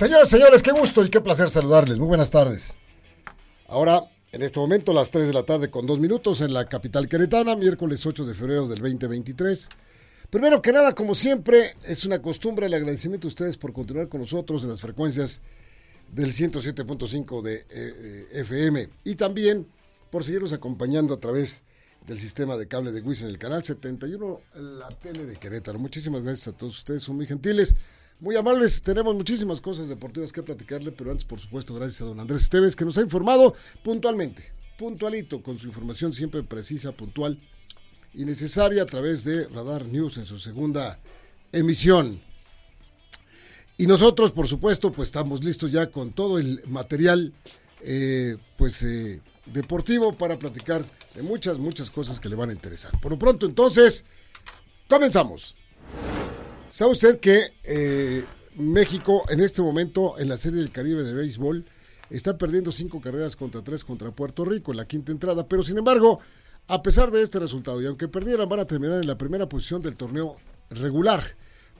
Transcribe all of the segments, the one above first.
Señoras, señores, qué gusto y qué placer saludarles. Muy buenas tardes. Ahora, en este momento, las 3 de la tarde con dos minutos en la capital queretana, miércoles 8 de febrero del 2023. Primero que nada, como siempre, es una costumbre el agradecimiento a ustedes por continuar con nosotros en las frecuencias del 107.5 de eh, FM y también por seguirnos acompañando a través del sistema de cable de WIS en el canal 71, la tele de Querétaro. Muchísimas gracias a todos ustedes, son muy gentiles, muy amables. Tenemos muchísimas cosas deportivas que platicarle, pero antes, por supuesto, gracias a don Andrés Esteves que nos ha informado puntualmente, puntualito, con su información siempre precisa, puntual y necesaria a través de Radar News en su segunda emisión. Y nosotros, por supuesto, pues estamos listos ya con todo el material, eh, pues eh, deportivo para platicar de muchas, muchas cosas que le van a interesar. Por lo pronto, entonces, comenzamos. ¿Sabe usted que eh, México en este momento en la Serie del Caribe de Béisbol está perdiendo cinco carreras contra tres contra Puerto Rico en la quinta entrada? Pero sin embargo, a pesar de este resultado y aunque perdieran, van a terminar en la primera posición del torneo regular.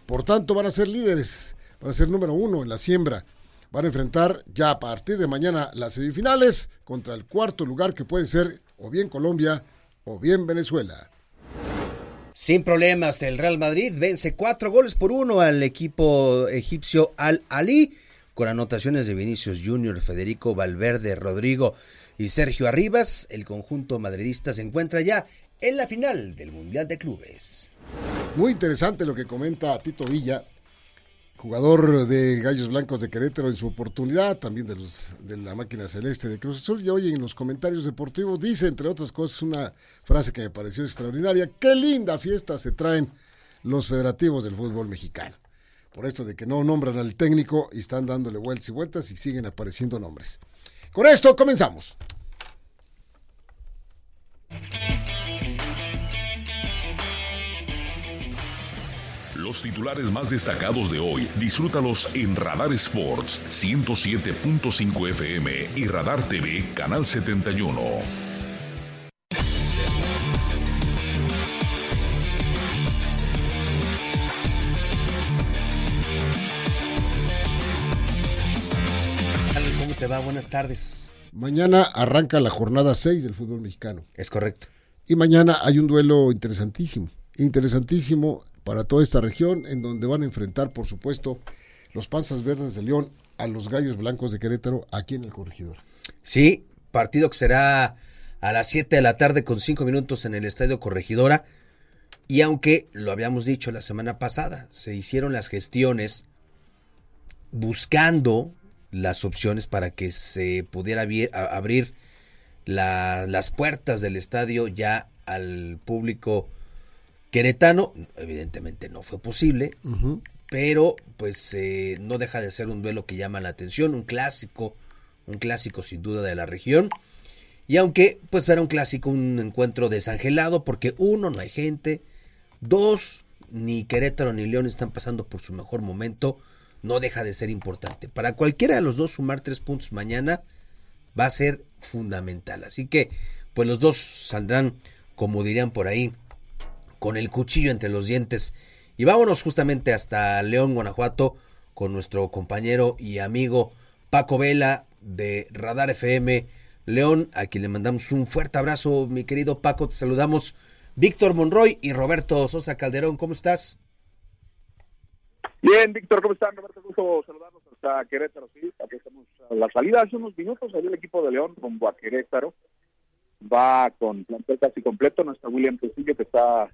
Por tanto, van a ser líderes, van a ser número uno en la siembra van a enfrentar ya a partir de mañana las semifinales contra el cuarto lugar que puede ser o bien Colombia o bien Venezuela. Sin problemas, el Real Madrid vence cuatro goles por uno al equipo egipcio Al Ali, con anotaciones de Vinicius Junior, Federico Valverde, Rodrigo y Sergio Arribas. El conjunto madridista se encuentra ya en la final del Mundial de Clubes. Muy interesante lo que comenta Tito Villa, jugador de Gallos Blancos de Querétaro en su oportunidad, también de los de la máquina celeste de Cruz Azul. Y hoy en los comentarios deportivos dice, entre otras cosas, una frase que me pareció extraordinaria. Qué linda fiesta se traen los federativos del fútbol mexicano. Por esto de que no nombran al técnico y están dándole vueltas y vueltas y siguen apareciendo nombres. Con esto comenzamos. Los titulares más destacados de hoy, disfrútalos en Radar Sports 107.5 FM y Radar TV Canal 71. ¿Cómo te va? Buenas tardes. Mañana arranca la jornada 6 del fútbol mexicano. Es correcto. Y mañana hay un duelo interesantísimo, interesantísimo para toda esta región, en donde van a enfrentar, por supuesto, los Panzas Verdes de León a los Gallos Blancos de Querétaro aquí en el Corregidor. Sí, partido que será a las 7 de la tarde con 5 minutos en el Estadio Corregidora. Y aunque lo habíamos dicho la semana pasada, se hicieron las gestiones buscando las opciones para que se pudiera abrir las puertas del estadio ya al público Queretano, evidentemente no fue posible, pero pues eh, no deja de ser un duelo que llama la atención, un clásico, un clásico sin duda de la región. Y aunque pues era un clásico, un encuentro desangelado, porque uno, no hay gente, dos, ni Querétaro ni León están pasando por su mejor momento, no deja de ser importante. Para cualquiera de los dos sumar tres puntos mañana va a ser fundamental. Así que pues los dos saldrán, como dirían por ahí, con el cuchillo entre los dientes. Y vámonos justamente hasta León, Guanajuato, con nuestro compañero y amigo Paco Vela de Radar FM. León, a quien le mandamos un fuerte abrazo, mi querido Paco, te saludamos. Víctor Monroy y Roberto Sosa Calderón, ¿cómo estás? Bien, Víctor, ¿cómo están? Roberto, gusto saludarnos hasta Querétaro, sí, aquí estamos a la salida hace unos minutos, salió el equipo de León rumbo a Querétaro, va con plantel casi completo, no está William Tecillo que está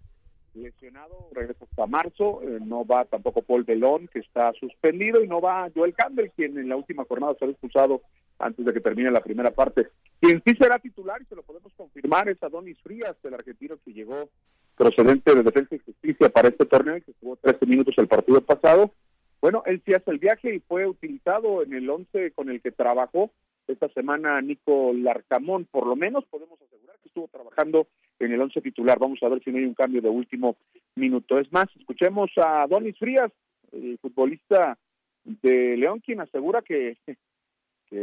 lesionado, regresa hasta marzo, eh, no va tampoco Paul Belón, que está suspendido, y no va Joel Campbell, quien en la última jornada se ha expulsado antes de que termine la primera parte. Quien sí será titular, y se lo podemos confirmar, es Adonis Frías, el argentino que llegó procedente de Defensa y Justicia para este torneo y que jugó 13 minutos el partido pasado. Bueno, él sí hace el viaje y fue utilizado en el 11 con el que trabajó esta semana Nico Larcamón, por lo menos podemos asegurar que estuvo trabajando en el once titular. Vamos a ver si no hay un cambio de último minuto. Es más, escuchemos a Donis Frías, el futbolista de León, quien asegura que,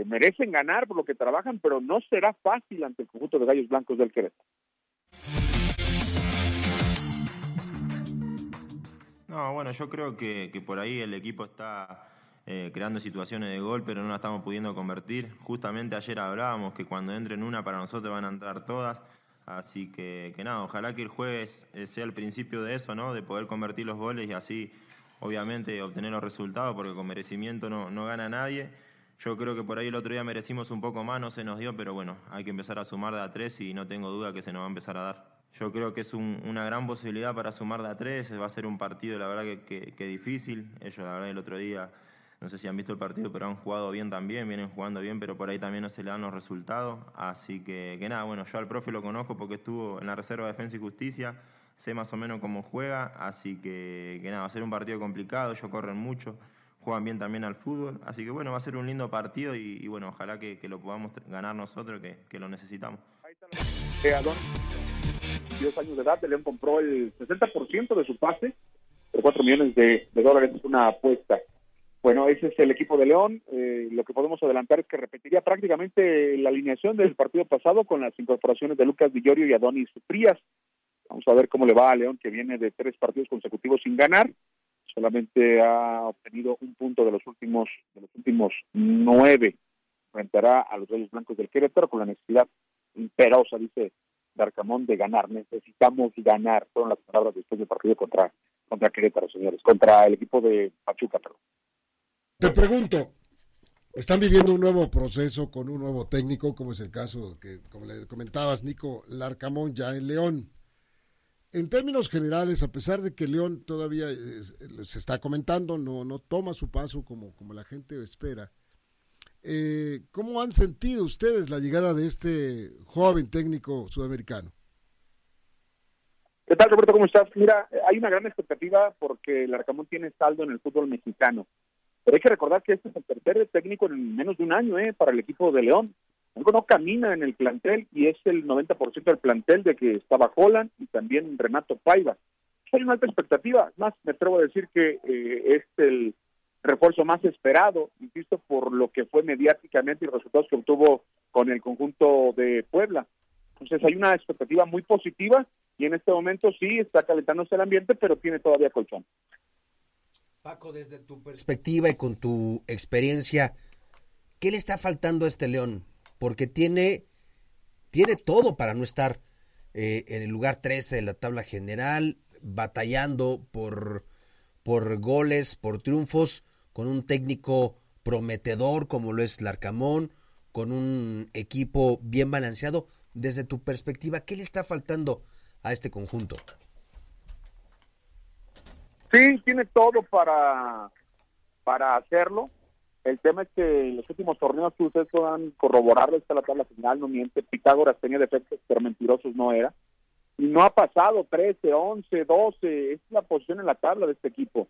merecen ganar por lo que trabajan, pero no será fácil ante el conjunto de Gallos Blancos del Querétaro. No, bueno, yo creo que, que por ahí el equipo está eh, creando situaciones de gol, pero no la estamos pudiendo convertir. Justamente ayer hablábamos que cuando entren una para nosotros van a entrar todas. Así que, que nada, ojalá que el jueves eh, sea el principio de eso, ¿no? De poder convertir los goles y así, obviamente, obtener los resultados, porque con merecimiento no, no gana nadie. Yo creo que por ahí el otro día merecimos un poco más, no se nos dio, pero bueno, hay que empezar a sumar de a tres y no tengo duda que se nos va a empezar a dar. Yo creo que es una gran posibilidad para sumar de a tres, va a ser un partido, la verdad, que, que difícil. Ellos, la verdad, el otro día no sé si han visto el partido, pero han jugado bien también, vienen jugando bien, pero por ahí también no se le dan los resultados. Así que, que nada, bueno, yo al profe lo conozco porque estuvo en la Reserva de Defensa y Justicia, sé más o menos cómo juega, así que, que nada, va a ser un partido complicado, ellos corren mucho, juegan bien también al fútbol, así que bueno, va a ser un lindo partido y, bueno, ojalá que, lo podamos ganar nosotros, que, lo necesitamos. Ahí está la... 10 años de edad, León compró el 60% de su pase, por 4 millones de, de dólares, es una apuesta. Bueno, ese es el equipo de León. Eh, lo que podemos adelantar es que repetiría prácticamente la alineación del partido pasado con las incorporaciones de Lucas Villorio y Adonis Frías. Vamos a ver cómo le va a León, que viene de tres partidos consecutivos sin ganar. Solamente ha obtenido un punto de los últimos de los últimos nueve. Enfrentará a los Reyes Blancos del Querétaro con la necesidad imperosa, dice Darcamón, de ganar. Necesitamos ganar. Fueron las palabras después del partido contra, contra Querétaro, señores. Contra el equipo de Pachuca, perdón. Te pregunto, están viviendo un nuevo proceso con un nuevo técnico, como es el caso que, como le comentabas, Nico Larcamón ya en León. En términos generales, a pesar de que León todavía se está comentando, no, no toma su paso como, como la gente espera, eh, ¿cómo han sentido ustedes la llegada de este joven técnico sudamericano? ¿Qué tal, Roberto? ¿Cómo estás? Mira, hay una gran expectativa porque el Arcamón tiene saldo en el fútbol mexicano. Pero hay que recordar que este es el tercer técnico en menos de un año ¿eh? para el equipo de León. Algo no camina en el plantel y es el 90% del plantel de que estaba Holland y también Renato Paiva. Hay una alta expectativa, más me atrevo a decir que eh, es el refuerzo más esperado, insisto, por lo que fue mediáticamente y resultados que obtuvo con el conjunto de Puebla. Entonces hay una expectativa muy positiva y en este momento sí está calentándose el ambiente, pero tiene todavía colchón. Paco, desde tu perspectiva y con tu experiencia, ¿qué le está faltando a este León? Porque tiene, tiene todo para no estar eh, en el lugar 13 de la tabla general, batallando por, por goles, por triunfos, con un técnico prometedor como lo es Larcamón, con un equipo bien balanceado. Desde tu perspectiva, ¿qué le está faltando a este conjunto? Sí, tiene todo para, para hacerlo. El tema es que en los últimos torneos que ustedes puedan corroborarlo, está la tabla final, no miente, Pitágoras tenía defectos, pero mentirosos no era. Y no ha pasado 13, 11, 12, es la posición en la tabla de este equipo.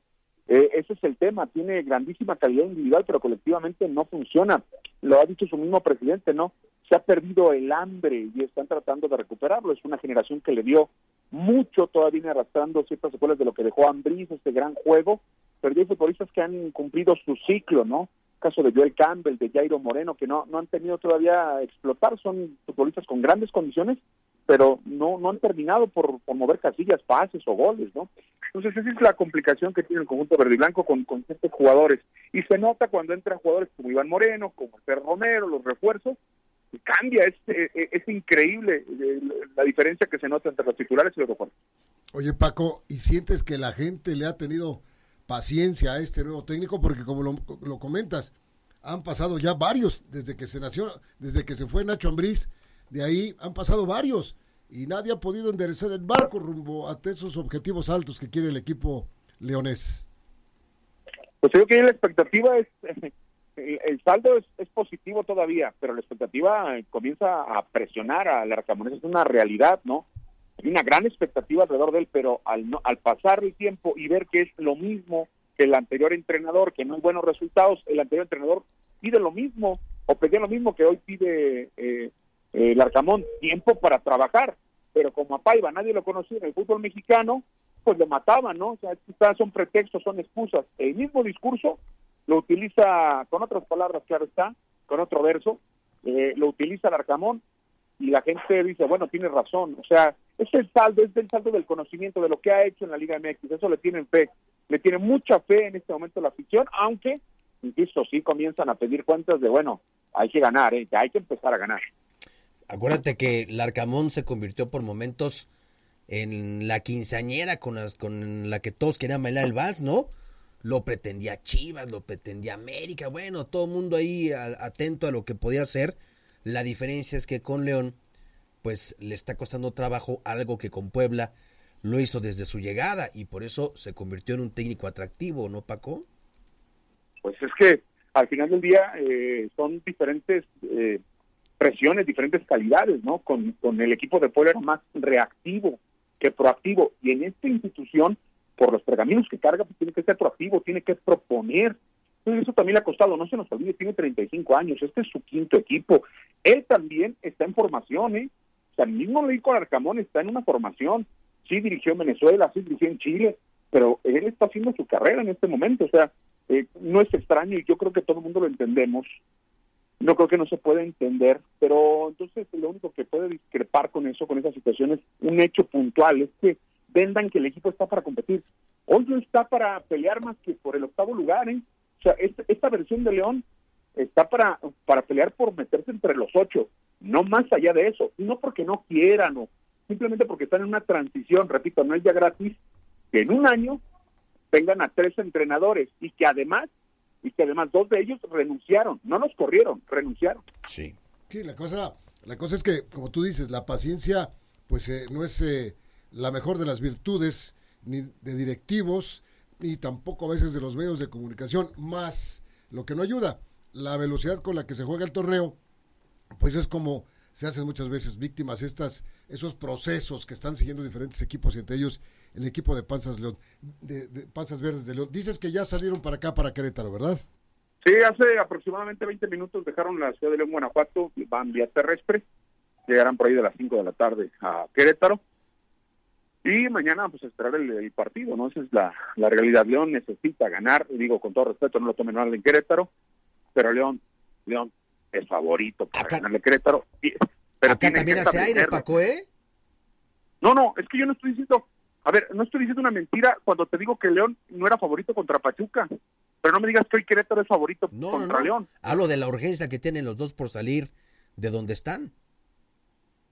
Eh, ese es el tema, tiene grandísima calidad individual, pero colectivamente no funciona. Lo ha dicho su mismo presidente, ¿no? Se ha perdido el hambre y están tratando de recuperarlo. Es una generación que le dio mucho todavía arrastrando ciertas secuelas de lo que dejó Ambris, este gran juego, pero hay futbolistas que han cumplido su ciclo, ¿no? caso de Joel Campbell, de Jairo Moreno, que no, no han tenido todavía explotar, son futbolistas con grandes condiciones, pero no, no han terminado por, por mover casillas, pases o goles, ¿no? Entonces esa es la complicación que tiene el conjunto verde y blanco con, con estos jugadores. Y se nota cuando entran jugadores como Iván Moreno, como Fer Romero, los refuerzos, cambia, es, eh, eh, es, increíble eh, la diferencia que se nota entre los titulares y los refuerzos. Oye Paco, ¿y sientes que la gente le ha tenido paciencia a este nuevo técnico? Porque como lo, comentas, han pasado ya varios desde que se nació, desde que se fue Nacho Ambriz, de ahí han pasado varios y nadie ha podido enderezar el barco rumbo a esos objetivos altos que quiere el equipo leonés. Pues creo que la expectativa es el, saldo es, positivo todavía, pero la expectativa comienza a presionar a la Es una realidad, ¿no? Hay una gran expectativa alrededor de él, pero al, al pasar el tiempo y ver que es lo mismo que el anterior entrenador, que no hay buenos resultados, el anterior entrenador pide lo mismo o pedía lo mismo que hoy pide eh, el Arcamón, tiempo para trabajar. Pero como a Paiva nadie lo conocía en el fútbol mexicano, pues lo mataban, ¿no? O sea, son pretextos, son excusas. El mismo discurso lo utiliza con otras palabras, claro está, con otro verso, eh, lo utiliza el Arcamón y la gente dice, bueno, tiene razón, o sea, es el saldo, es el saldo del conocimiento de lo que ha hecho en la Liga MX, eso le tienen fe, le tiene mucha fe en este momento la afición, aunque insisto, sí comienzan a pedir cuentas de, bueno, hay que ganar, ¿eh? hay que empezar a ganar. Acuérdate que Larcamón se convirtió por momentos en la quinceañera con, las, con la que todos querían bailar el vals, ¿no? Lo pretendía Chivas, lo pretendía América, bueno, todo el mundo ahí atento a lo que podía hacer. La diferencia es que con León, pues le está costando trabajo algo que con Puebla lo hizo desde su llegada y por eso se convirtió en un técnico atractivo, ¿no, Paco? Pues es que al final del día eh, son diferentes eh, presiones, diferentes calidades, ¿no? Con, con el equipo de Puebla era más reactivo que proactivo y en esta institución, por los pergaminos que carga, pues tiene que ser proactivo, tiene que proponer. Entonces eso también le ha costado, no se nos olvide, tiene 35 años, este es su quinto equipo. Él también está en formación, ¿eh? O sea, el mismo Leico Arcamón está en una formación sí dirigió en Venezuela, sí dirigió en Chile, pero él está haciendo su carrera en este momento, o sea, eh, no es extraño y yo creo que todo el mundo lo entendemos. No creo que no se pueda entender, pero entonces lo único que puede discrepar con eso, con esa situación, es un hecho puntual, es que vendan que el equipo está para competir. Hoy no está para pelear más que por el octavo lugar, ¿eh? O sea, esta, esta versión de León está para, para pelear por meterse entre los ocho, no más allá de eso, no porque no quieran o simplemente porque están en una transición, repito, no es ya gratis, que en un año tengan a tres entrenadores y que además, y que además dos de ellos renunciaron, no los corrieron, renunciaron. Sí. Sí, la cosa, la cosa es que, como tú dices, la paciencia, pues eh, no es eh, la mejor de las virtudes ni de directivos, ni tampoco a veces de los medios de comunicación, más lo que no ayuda, la velocidad con la que se juega el torneo, pues es como se hacen muchas veces víctimas estas esos procesos que están siguiendo diferentes equipos y entre ellos el equipo de Panzas León de, Panzas Verdes de León. Dices que ya salieron para acá para Querétaro, ¿verdad? Sí, hace aproximadamente 20 minutos dejaron la ciudad de León, Guanajuato, van vía terrestre, llegarán por ahí de las 5 de la tarde a Querétaro. Y mañana, pues, esperar el, partido, ¿no? Esa es la, la realidad. León necesita ganar, digo con todo respeto, no lo tomen mal en Querétaro, pero León, León es favorito para Acá... ganarle Querétaro. Pero Acá también hace aire, Paco, ¿eh? No, no, es que yo no estoy diciendo, a ver, no estoy diciendo una mentira cuando te digo que León no era favorito contra Pachuca. Pero no me digas que hoy Querétaro es favorito contra León. Hablo de la urgencia que tienen los dos por salir de donde están.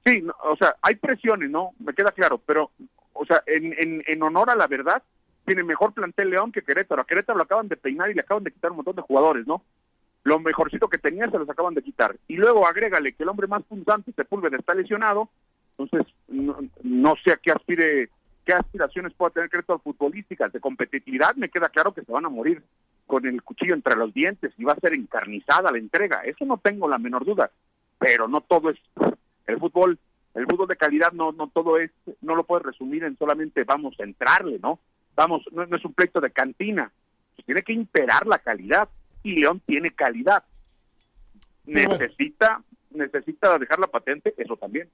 Sí, o sea, hay presiones, ¿no? Me queda claro, pero, o sea, en, en, en honor a la verdad, tiene mejor plantel León que Querétaro. A Querétaro lo acaban de peinar y le acaban de quitar un montón de jugadores, ¿no? lo mejorcito que tenía se los acaban de quitar. Y luego agrégale que el hombre más punzante, Sepúlveda, está lesionado, entonces no, sé a qué aspire, qué aspiraciones pueda tener Querétaro futbolísticas de competitividad, me queda claro que se van a morir con el cuchillo entre los dientes y va a ser encarnizada la entrega, eso no tengo la menor duda, pero no todo es el fútbol, el fútbol de calidad no no todo es, no lo puedes resumir en solamente vamos a entrarle, ¿no? Vamos, no, no es un pleito de cantina, tiene que imperar la calidad y León tiene calidad. Necesita, necesita dejar la patente, eso también.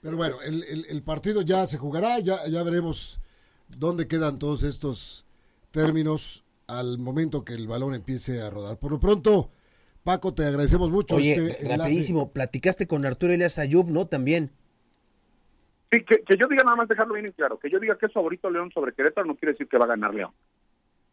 Pero bueno, el, el, partido ya se jugará, ya, ya veremos dónde quedan todos estos términos al momento que el balón empiece a rodar. Por lo pronto, Paco, te agradecemos mucho. Oye, este rapidísimo, platicaste con Arturo Elias Ayub, ¿no? También. Sí, que, que, yo diga nada más dejarlo bien en claro, que yo diga que es favorito León sobre Querétaro no quiere decir que va a ganar León.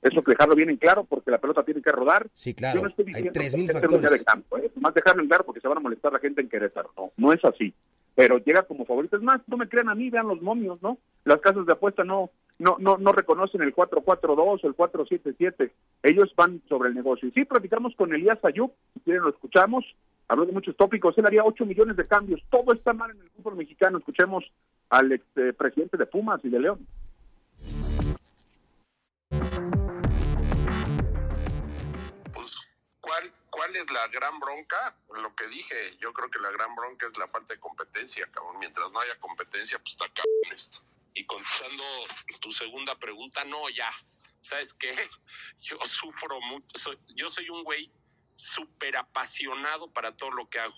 Eso que dejarlo bien en claro porque la pelota tiene que rodar. Sí, claro. no estoy Hay tres mil factores. De campo, ¿eh? Más dejarlo en claro porque se van a molestar la gente en Querétaro. No, no es así. Pero llega como favorito. Es más, no me crean a mí, vean los momios, ¿no? Las casas de apuesta no no no no reconocen el 442 o el 477. Ellos van sobre el negocio. Y sí, platicamos con Elías Ayub, si quieren lo escuchamos. Habló de muchos tópicos. Él haría 8 millones de cambios. Todo está mal en el fútbol mexicano. Escuchemos al ex, eh, presidente de Pumas y de León. ¿Cuál es la gran bronca? Lo que dije, yo creo que la gran bronca es la falta de competencia, cabrón. Mientras no haya competencia, pues está cabrón esto. Y contestando tu segunda pregunta, no, ya. ¿Sabes qué? Yo sufro mucho. yo soy un güey súper apasionado para todo lo que hago.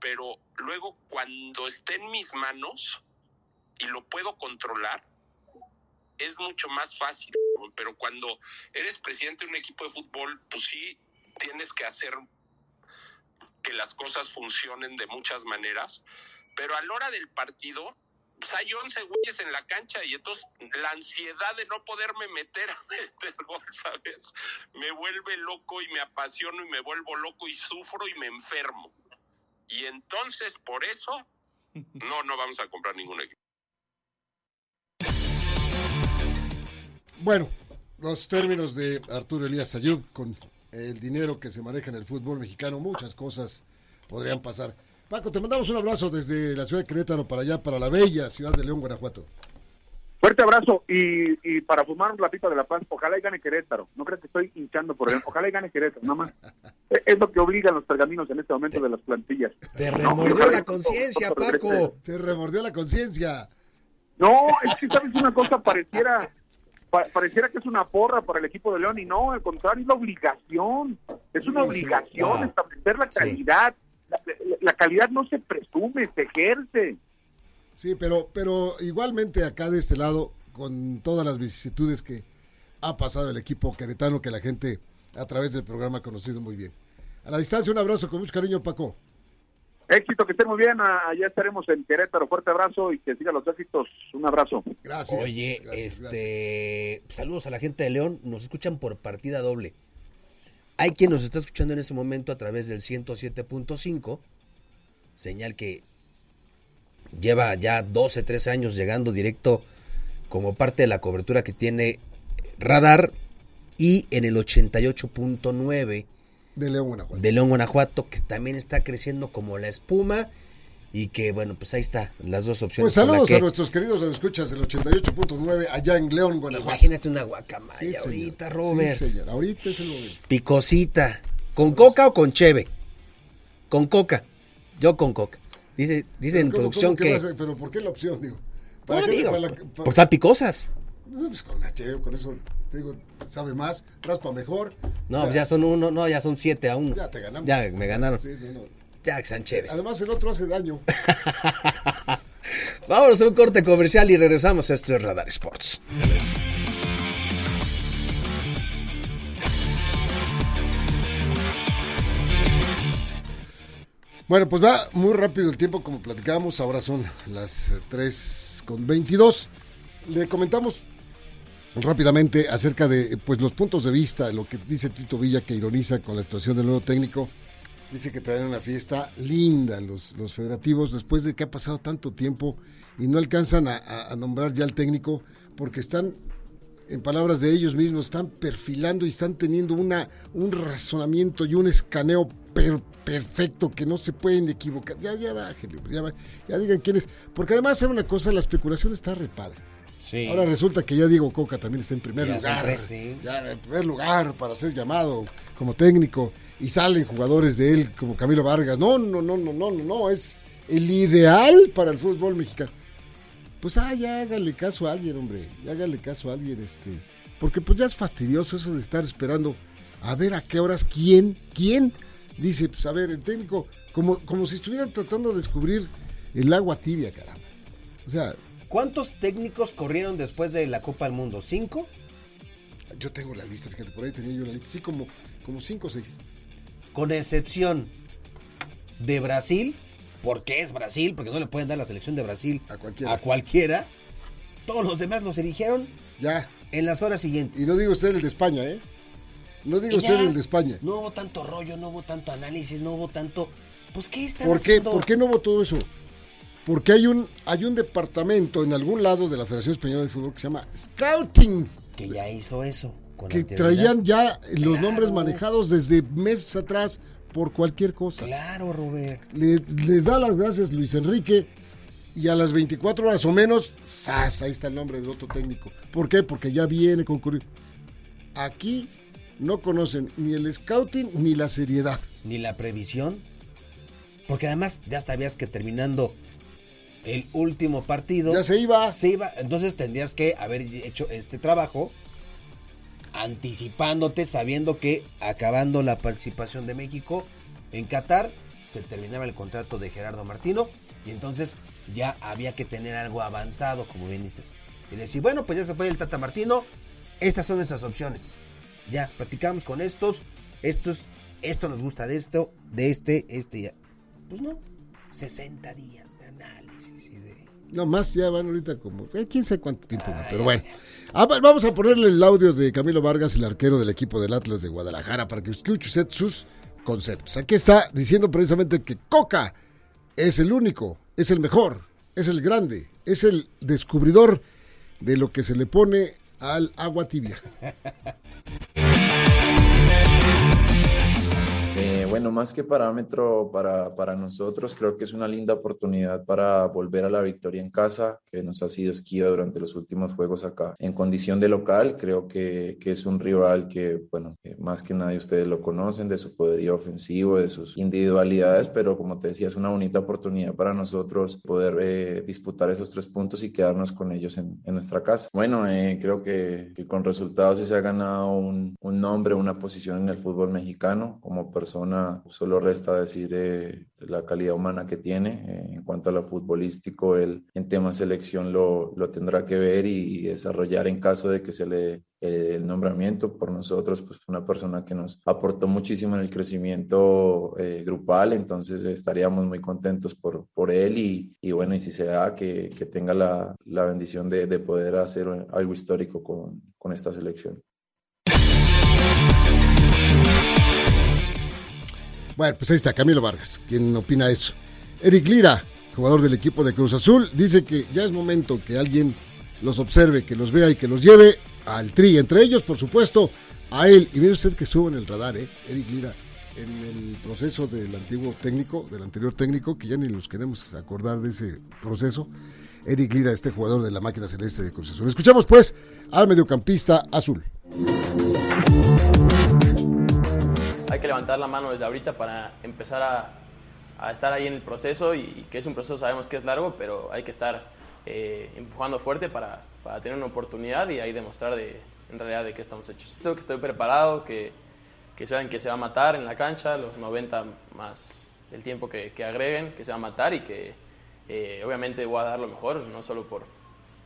Pero luego, cuando esté en mis manos y lo puedo controlar, es mucho más fácil. Pero cuando eres presidente de un equipo de fútbol, pues sí, tienes que hacer que las cosas funcionen de muchas maneras, pero a la hora del partido pues hay 11 güeyes en la cancha y entonces la ansiedad de no poderme meter a meter gol, ¿sabes? Me vuelve loco y me apasiono y me vuelvo loco y sufro y me enfermo. Y entonces por eso no, no vamos a comprar ningún equipo. Bueno, los términos de Arturo Elías Ayub con el dinero que se maneja en el fútbol mexicano, muchas cosas podrían pasar. Paco, te mandamos un abrazo desde la ciudad de Querétaro para allá, para la bella ciudad de León, Guanajuato. Fuerte abrazo y, y para fumar un platito de la paz, ojalá y gane Querétaro. No creo que estoy hinchando por él. Ojalá y gane Querétaro, nada más. Es- Es lo que obligan los pergaminos en este momento de las plantillas. Te remordió la conciencia. Paco. Te remordió la conciencia. No, es que sabes una cosa, pareciera pa- pareciera que es una porra para el equipo de León y no, al contrario, es la obligación. Es una Sí, sí. obligación Ah. establecer la calidad. La, la- la calidad no se presume, se ejerce. Sí, pero, pero igualmente acá de este lado, con todas las vicisitudes que ha pasado el equipo queretano, que la gente a través del programa ha conocido muy bien. A la distancia, un abrazo con mucho cariño, Paco. Éxito, que estén muy bien. ah, Allá estaremos en Querétaro. Fuerte abrazo y que sigan los éxitos. Un abrazo. Gracias. Oye, gracias, este, saludos a la gente de León, nos escuchan por partida doble. Hay quien nos está escuchando en ese momento a través del 107.5, señal que lleva ya 12, 13 años llegando directo como parte de la cobertura que tiene Radar y en el 88.9 De León, Guanajuato. de León, Guanajuato, que también está creciendo como la espuma y que bueno, pues ahí está, las dos opciones. Pues saludos que- a nuestros queridos escuchas del 88.9 allá en León, Guanajuato. Imagínate una guacamaya Sí, ahorita, Sí, Robert. señor. Ahorita es el momento. Picosita. ¿Con coca o con cheve? Con coca. Yo con coca. Dice, dice en ¿Cómo- producción que... pero ¿por qué la opción, digo? No, qué- digo, para la- por- están picosas. No, pues con la cheve, con eso, te digo, sabe más, raspa mejor. No, O sea, pues ya son uno, no, ya son siete a uno. Ya te ganamos. Ya me ganaron. Sí, no, no. Ya que chéves. Además, el otro hace daño. Vámonos a un corte comercial y regresamos a esto de Radar Sports. Bueno, pues va muy rápido el tiempo, como platicábamos. Ahora son las 3 con 22. Le comentamos rápidamente acerca de pues los puntos de vista, lo que dice Tito Villa, que ironiza con la situación del nuevo técnico. Dice que traen una fiesta linda los, los federativos después de que ha pasado tanto tiempo y no alcanzan a, nombrar ya al técnico porque están, en palabras de ellos mismos, están perfilando y están teniendo una, un razonamiento y un escaneo per- perfecto que no se pueden equivocar. Ya, ya bájenle, ya, ya digan quién es. Porque además, ¿sabe una cosa? La especulación está re padre. Sí. Ahora resulta que ya Diego Coca también está en primer Ya lugar. sí. Ya en primer lugar para ser llamado como técnico. Y salen jugadores de él como Camilo Vargas. No, no, no, no, no, no, no. Es el ideal para el fútbol mexicano. Pues ah, ya hágale caso a alguien, hombre. Ya hágale caso a alguien, este. Porque pues ya es fastidioso eso de estar esperando a ver a qué horas quién, quién. Dice, pues a ver, el técnico, como, como si estuvieran tratando de descubrir el agua tibia, caramba. O sea, ¿Cuántos técnicos corrieron después de la Copa del Mundo? ¿Cinco? Yo tengo la lista, fíjate, por ahí tenía yo la lista. Sí, como, como cinco o seis. Con excepción de Brasil, porque es Brasil, porque no le pueden dar la selección de Brasil A cualquiera. a cualquiera. Todos los demás los eligieron Ya. en las horas siguientes. Y no digo usted el de España, ¿eh? No digo usted el de España. No hubo tanto rollo, no hubo tanto análisis, no hubo tanto. Pues, ¿qué están ¿Por qué? haciendo? ¿Por qué no hubo todo eso? Porque hay un, hay un departamento en algún lado de la Federación Española de Fútbol que se llama Scouting, Que ya hizo eso. Con que traían ya los Claro. nombres manejados desde meses atrás por cualquier cosa. Claro, Robert. Le- les da las gracias Luis Enrique y a las 24 horas o menos, ¡zas! ahí está el nombre del otro técnico. ¿Por qué? Porque ya viene concurrir. Aquí no conocen ni el scouting ni la seriedad. Ni la previsión. Porque además ya sabías que terminando el último partido. Ya se iba. se iba. Entonces tendrías que haber hecho este trabajo anticipándote, sabiendo que acabando la participación de México en Qatar, se terminaba el contrato de Gerardo Martino y entonces ya había que tener algo avanzado, como bien dices. Y decir, bueno, pues ya se fue el Tata Martino, estas son nuestras opciones. Ya, platicamos con estos, estos, esto nos gusta de esto, de este, este ya. Pues no, 60 días de análisis y de... No, más ya van ahorita como, eh, quién sabe cuánto tiempo, pero bueno. Ah, vamos a ponerle el audio de Camilo Vargas, el arquero del equipo del Atlas de Guadalajara, para que escuche usted sus conceptos. Aquí está diciendo precisamente que Coca es el único, es el mejor, es el grande, es el descubridor de lo que se le pone al agua tibia. bueno, más que parámetro para, para, nosotros, creo que es una linda oportunidad para volver a la victoria en casa, que nos ha sido esquiva durante los últimos juegos acá. En condición de local, creo que, que es un rival que, bueno, más que nadie ustedes lo conocen, de su poderío ofensivo, de sus individualidades, pero como te decía, es una bonita oportunidad para nosotros poder eh, disputar esos tres puntos y quedarnos con ellos en, en nuestra casa. Bueno, eh, creo que, que, con resultados se ha ganado un, un nombre, una posición en el fútbol mexicano como persona solo resta decir eh, la calidad humana que tiene. Eh, en cuanto a lo futbolístico, él en tema selección lo, lo tendrá que ver y, desarrollar en caso de que se le eh, el nombramiento por nosotros, pues fue una persona que nos aportó muchísimo en el crecimiento grupal, entonces estaríamos muy contentos por, por él y, y bueno, y si se da, que, que tenga la, la bendición de, de, poder hacer algo histórico con, con esta selección. Bueno, pues ahí está Camilo Vargas, quien opina eso. Eric Lira, jugador del equipo de Cruz Azul, dice que ya es momento que alguien los observe, que los vea y que los lleve al tri. Entre ellos, por supuesto, a él. Y mire usted que estuvo en el radar, ¿eh? Eric Lira, en el proceso del antiguo técnico, del anterior técnico, que ya ni los queremos acordar de ese proceso. Eric Lira, este jugador de la máquina celeste de Cruz Azul. Escuchamos pues al mediocampista azul hay que levantar la mano desde ahorita para empezar a, a estar ahí en el proceso y, que es un proceso, sabemos que es largo, pero hay que estar eh, empujando fuerte para, para, tener una oportunidad y ahí demostrar de, en realidad de qué estamos hechos. Creo que estoy preparado, que, que saben que se va a matar en la cancha, los 90 más el tiempo que, que agreguen, que se va a matar y que eh, obviamente voy a dar lo mejor, no solo por,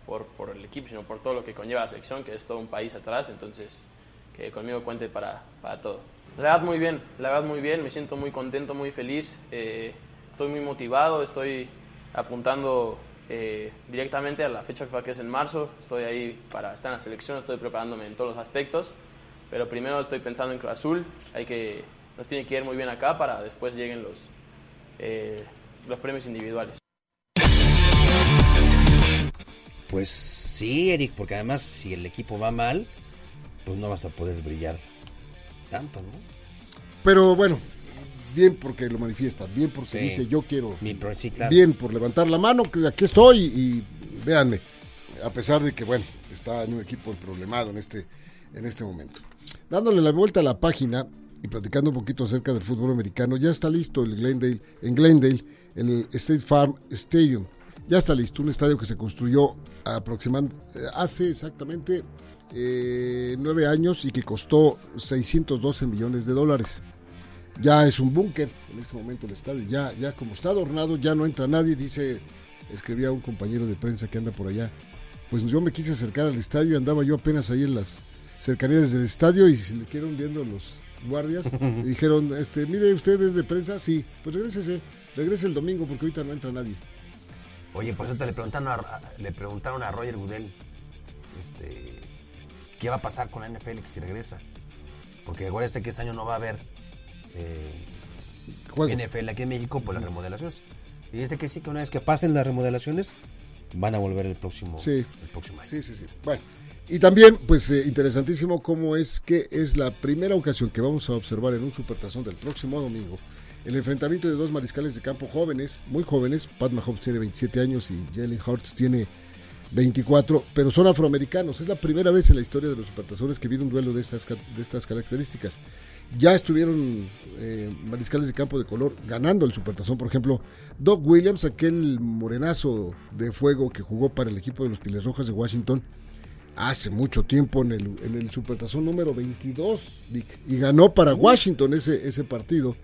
por, por, el equipo, sino por todo lo que conlleva la selección, que es todo un país atrás, entonces que conmigo cuente para, para todo. La verdad muy bien, la verdad muy bien, me siento muy contento, muy feliz, eh, estoy muy motivado, estoy apuntando eh, directamente a la fecha FIFA que es en marzo, estoy ahí para estar en la selección, estoy preparándome en todos los aspectos, pero primero estoy pensando en Cruz Azul, hay que, nos tiene que ir muy bien acá para después lleguen los, eh, los premios individuales. Pues sí, Eric, porque además si el equipo va mal, pues no vas a poder brillar tanto, ¿no? Pero bueno, bien porque lo manifiesta, bien porque Sí. dice yo quiero, Bien, sí, claro. bien por levantar la mano, que aquí estoy y véanme, a pesar de que bueno, está en un equipo problemado en este, en este momento. Dándole la vuelta a la página y platicando un poquito acerca del fútbol americano, ya está listo el Glendale, en Glendale, el State Farm Stadium. Ya está listo, un estadio que se construyó aproximadamente hace exactamente eh, nueve años y que costó 612 millones de dólares. Ya es un búnker en este momento el estadio, ya, ya como está adornado, ya no entra nadie, dice, escribía un compañero de prensa que anda por allá. Pues yo me quise acercar al estadio, andaba yo apenas ahí en las cercanías del estadio y se le quedaron viendo los guardias y dijeron, este, mire usted es de prensa, sí, pues regrésese, regrese el domingo porque ahorita no entra nadie. Oye, por cierto, le preguntaron a, le preguntaron a Roger Goodell este, qué va a pasar con la NFL que si regresa. Porque acuérdense que este año no va a haber eh. NFL aquí en México por las remodelaciones. Y dice que sí, que una vez que pasen las remodelaciones, van a volver el próximo, Sí. el próximo año. Sí, sí, sí. Bueno, y también, pues eh, interesantísimo cómo es que es la primera ocasión que vamos a observar en un supertazón del próximo domingo el enfrentamiento de dos mariscales de campo jóvenes, muy jóvenes. Pat Mahomes tiene 27 años y Jalen Hurts tiene 24, pero son afroamericanos. Es la primera vez en la historia de los supertazones que viene un duelo de estas, de estas características. Ya estuvieron eh, mariscales de campo de color ganando el supertazón, por ejemplo, Doug Williams, aquel morenazo de fuego que jugó para el equipo de los Piles Rojas de Washington hace mucho tiempo en el, en el supertazón número 22, Vic, y ganó para Washington ese, ese partido,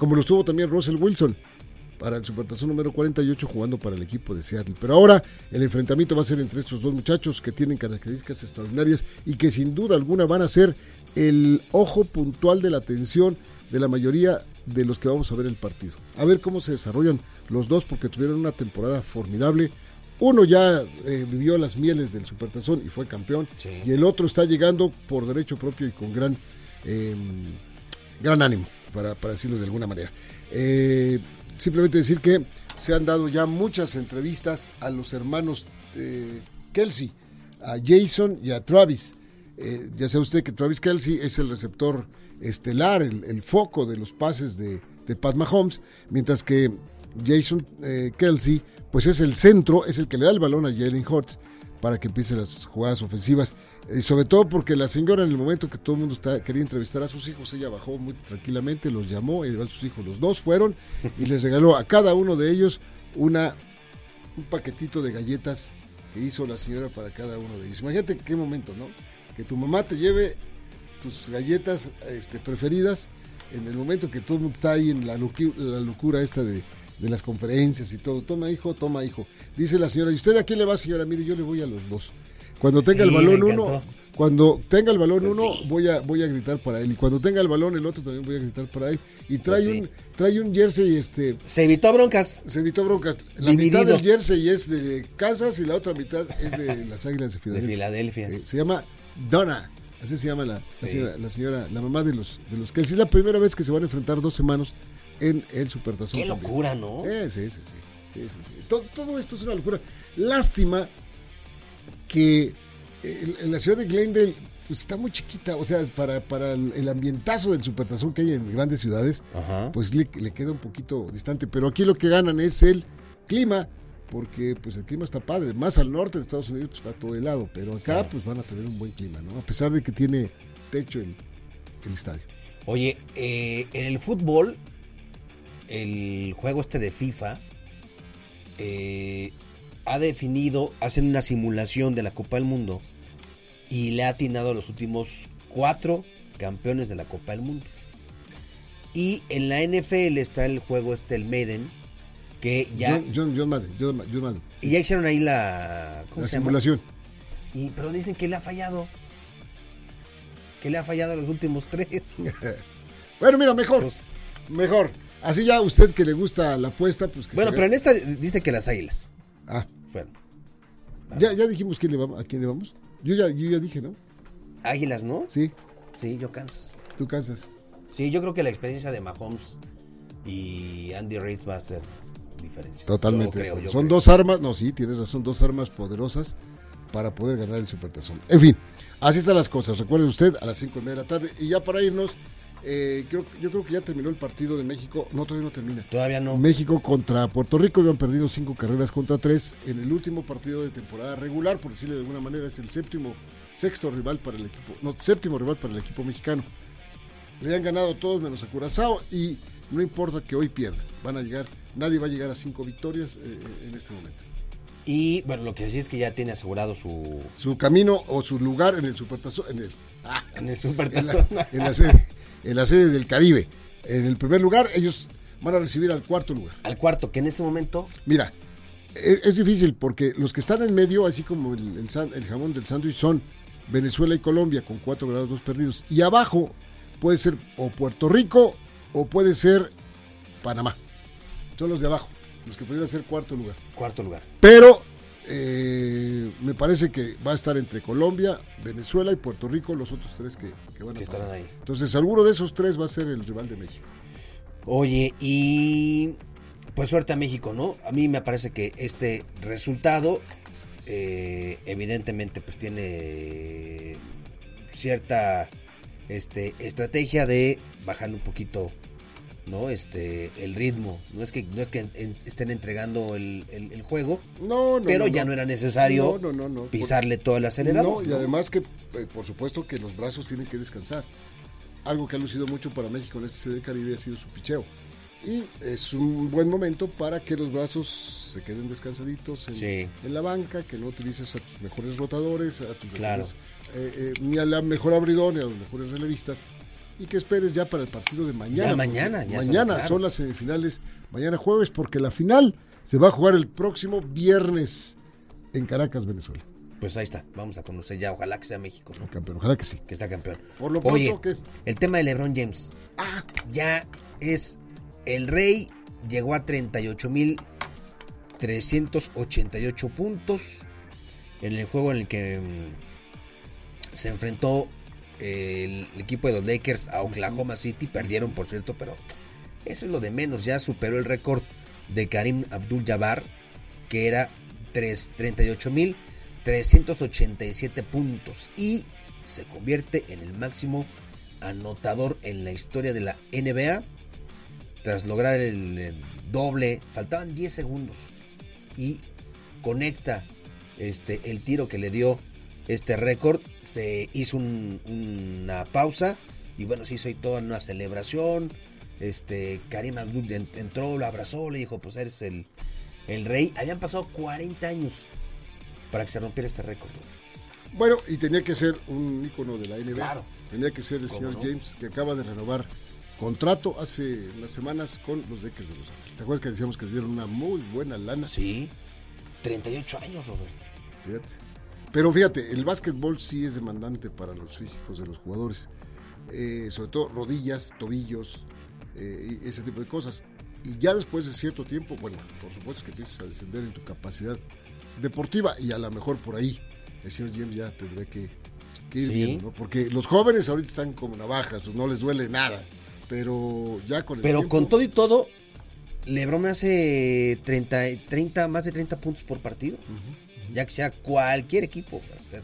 como lo estuvo también Russell Wilson para el Supertazón número 48 jugando para el equipo de Seattle. Pero ahora el enfrentamiento va a ser entre estos dos muchachos que tienen características extraordinarias y que sin duda alguna van a ser el ojo puntual de la atención de la mayoría de los que vamos a ver el partido. A ver cómo se desarrollan los dos porque tuvieron una temporada formidable. Uno ya eh, vivió las mieles del Supertazón y fue campeón. Sí. Y el otro está llegando por derecho propio y con gran, eh, gran ánimo, para, para decirlo de alguna manera. Eh, simplemente decir que se han dado ya muchas entrevistas a los hermanos eh, Kelsey, a Jason y a Travis. Eh, ya sabe usted que Travis Kelsey es el receptor estelar, el, el foco de los pases de, de Pat Mahomes, mientras que Jason Kelsey pues es el centro, es el que le da el balón a Jalen Hurts para que empiece las jugadas ofensivas. Y sobre todo porque la señora en el momento que todo el mundo quería entrevistar a sus hijos, ella bajó muy tranquilamente, los llamó, y a sus hijos, los dos fueron, y les regaló a cada uno de ellos una, un paquetito de galletas que hizo la señora para cada uno de ellos. Imagínate qué momento, ¿no? Que tu mamá te lleve tus galletas este, preferidas en el momento que todo el mundo está ahí en la, la locura esta de, de las conferencias y todo. Toma, hijo, toma, hijo. Dice la señora, ¿y usted a quién le va, señora? Mire, yo le voy a los dos. Cuando tenga Sí, el balón uno, cuando tenga el balón Pues uno, sí. voy a voy a gritar para él. Y cuando tenga el balón el otro también voy a gritar para él. Y trae Pues sí. un trae un jersey este Se evitó broncas. se evitó broncas. La Dividido. mitad del jersey es de Kansas y la otra mitad es de las Águilas de De Filadelfia. Filadelfia. Sí, se llama Donna. Así se llama la, la señora, la señora, la mamá de los de los que es la primera vez que se van a enfrentar dos hermanos en el Supertazón. Qué también. locura, ¿no? Eh, sí, sí, sí. sí, sí, sí. Todo, todo esto es una locura. Lástima que eh, en la ciudad de Glendale pues está muy chiquita, o sea, para, para el, ambientazo del supertazón que hay en grandes ciudades, Ajá. pues le, le queda un poquito distante. Pero aquí lo que ganan es el clima, porque pues el clima está padre. Más al norte de Estados Unidos pues está todo helado, pero acá pues van a tener un buen clima, ¿no? A pesar de que tiene techo el, el estadio. Oye, eh, en el fútbol, el juego este de FIFA eh, ha definido, hacen una simulación de la Copa del Mundo y le ha atinado a los últimos cuatro campeones de la Copa del Mundo. Y en la NFL está el juego este, el Maiden, que ya... John, John, John Madden, John, Ma- John Madden, sí. y ya hicieron ahí la... ¿Cómo la se llama? simulación. Y, pero dicen que le ha fallado. Que le ha fallado a los últimos tres. Bueno, mira, mejor, Pues, mejor. Así ya usted que le gusta la apuesta, pues que bueno, pero en esta dice que las águilas Ah, fueron. ya, ya dijimos quién le vamos, a quién le vamos. Yo ya, yo ya dije, ¿no? Águilas, ¿no? Sí, Sí, yo Kansas. tú Kansas. Sí, yo creo que la experiencia de Mahomes y Andy Reid va a ser diferencia. Totalmente. Yo creo, yo Son creo. dos armas, no, sí, tienes razón, dos armas poderosas para poder ganar el Supertazón. En fin, así están las cosas. Recuerde usted a las 5 y media de la tarde. Y ya para irnos, eh, creo, yo creo que ya terminó el partido de México. No, todavía no termina. Todavía no. México contra Puerto Rico habían perdido cinco carreras contra tres en el último partido de temporada regular, por decirle de alguna manera, es el séptimo, sexto rival para el equipo, no, séptimo rival para el equipo mexicano. Le han ganado todos menos a Curazao y no importa que hoy pierdan, van a llegar, nadie va a llegar a cinco victorias eh, en este momento. Y bueno, lo que sí es que ya tiene asegurado su. Su camino o su lugar en el Supertazón, en el, ah, En el en supertazón. la, en la sede, en la sede del Caribe. En el primer lugar, ellos van a recibir al cuarto lugar. Al cuarto, que en ese momento. Mira, e- es difícil porque los que están en medio, así como el, el san- el jamón del sándwich, son Venezuela y Colombia con cuatro grados dos perdidos. Y abajo puede ser o Puerto Rico o puede ser Panamá. Son los de abajo, los que pudieran ser cuarto lugar. Cuarto lugar. Pero eh, me parece que va a estar entre Colombia, Venezuela y Puerto Rico los otros tres que, que van a Que pasar. estarán ahí. Entonces, alguno de esos tres va a ser el rival de México. Oye, y pues suerte a México, ¿no? A mí me parece que este resultado, eh, evidentemente, pues tiene cierta este, estrategia de bajarle un poquito, ¿no? Este, el ritmo. No es que, no es que en- estén entregando el, el- el juego, No, no, pero no, ya no era necesario No, no, no, no. pisarle todo el acelerador. No, y además que, eh, por supuesto, que los brazos tienen que descansar. Algo que ha lucido mucho para México en este CD Caribe ha sido su picheo. Y es un buen momento para que los brazos se queden descansaditos en, Sí. en la banca, que no utilices a tus mejores rotadores, a tus Claro. mejores, eh, eh, ni a la mejor abridor, ni a los mejores relevistas. Y que esperes ya para el partido de mañana. Ya mañana, ya son- mañana claro. son las semifinales, mañana jueves, porque la final se va a jugar el próximo viernes en Caracas, Venezuela. Pues ahí está, vamos a conocer ya, ojalá que sea México, ¿no? Campeón, ojalá que sí. que está campeón. Por lo Oye, pronto, ¿qué? el tema de LeBron James. Ah, Ya es el rey, llegó a 38 mil 388 puntos en el juego en el que mm, se enfrentó el equipo de los Lakers a Oklahoma City. Perdieron, por cierto, pero eso es lo de menos. Ya superó el récord de Karim Abdul-Jabbar, que era 38.387 puntos. Y se convierte en el máximo anotador en la historia de la NBA. Tras lograr el doble, faltaban 10 segundos. Y conecta este, el tiro que le dio este récord. Se hizo una pausa. Y bueno, se hizo ahí toda una celebración este, Karim Abdul entró, lo abrazó, le dijo, pues eres el, el rey. Habían pasado 40 años para que se rompiera este récord. Bueno, y tenía que ser un ícono de la NBA. Claro. Tenía que ser el señor James, que acaba de renovar contrato hace unas semanas con los Lakers de Los Ángeles. ¿Te acuerdas que decíamos que le dieron una muy buena lana? Sí, 38 años, Roberto. Fíjate. Pero fíjate, el básquetbol sí es demandante para los físicos de los jugadores. Eh, sobre todo rodillas, tobillos, eh, ese tipo de cosas. Y ya después de cierto tiempo, bueno, por supuesto que empiezas a descender en tu capacidad deportiva y a lo mejor por ahí el señor James ya tendrá que, ir viendo, ¿no? Porque los jóvenes ahorita están como navajas, pues no les duele nada, pero ya con el Pero con todo y todo, Lebron hace 30, 30, más de 30 puntos por partido. Ya que sea cualquier equipo, hacer,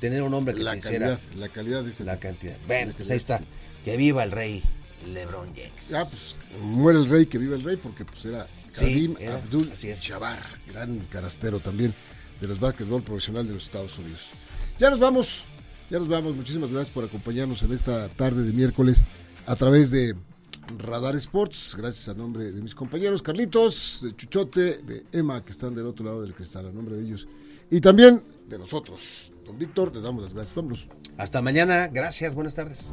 tener un hombre que la calidad, la calidad dice la cantidad. Bueno, pues ahí está. Que viva el rey. LeBron James. Ah, pues muere el rey, que vive el rey, porque pues era Karim Abdul Jabbar, gran carastero también de los básquetbol profesional de los Estados Unidos. Ya nos vamos, ya nos vamos. Muchísimas gracias por acompañarnos en esta tarde de miércoles a través de Radar Sports. Gracias a nombre de mis compañeros Carlitos, de Chuchote, de Emma, que están del otro lado del cristal, a nombre de ellos. Y también de nosotros. Don Víctor, les damos las gracias. Vámonos. Hasta mañana. Gracias. Buenas tardes.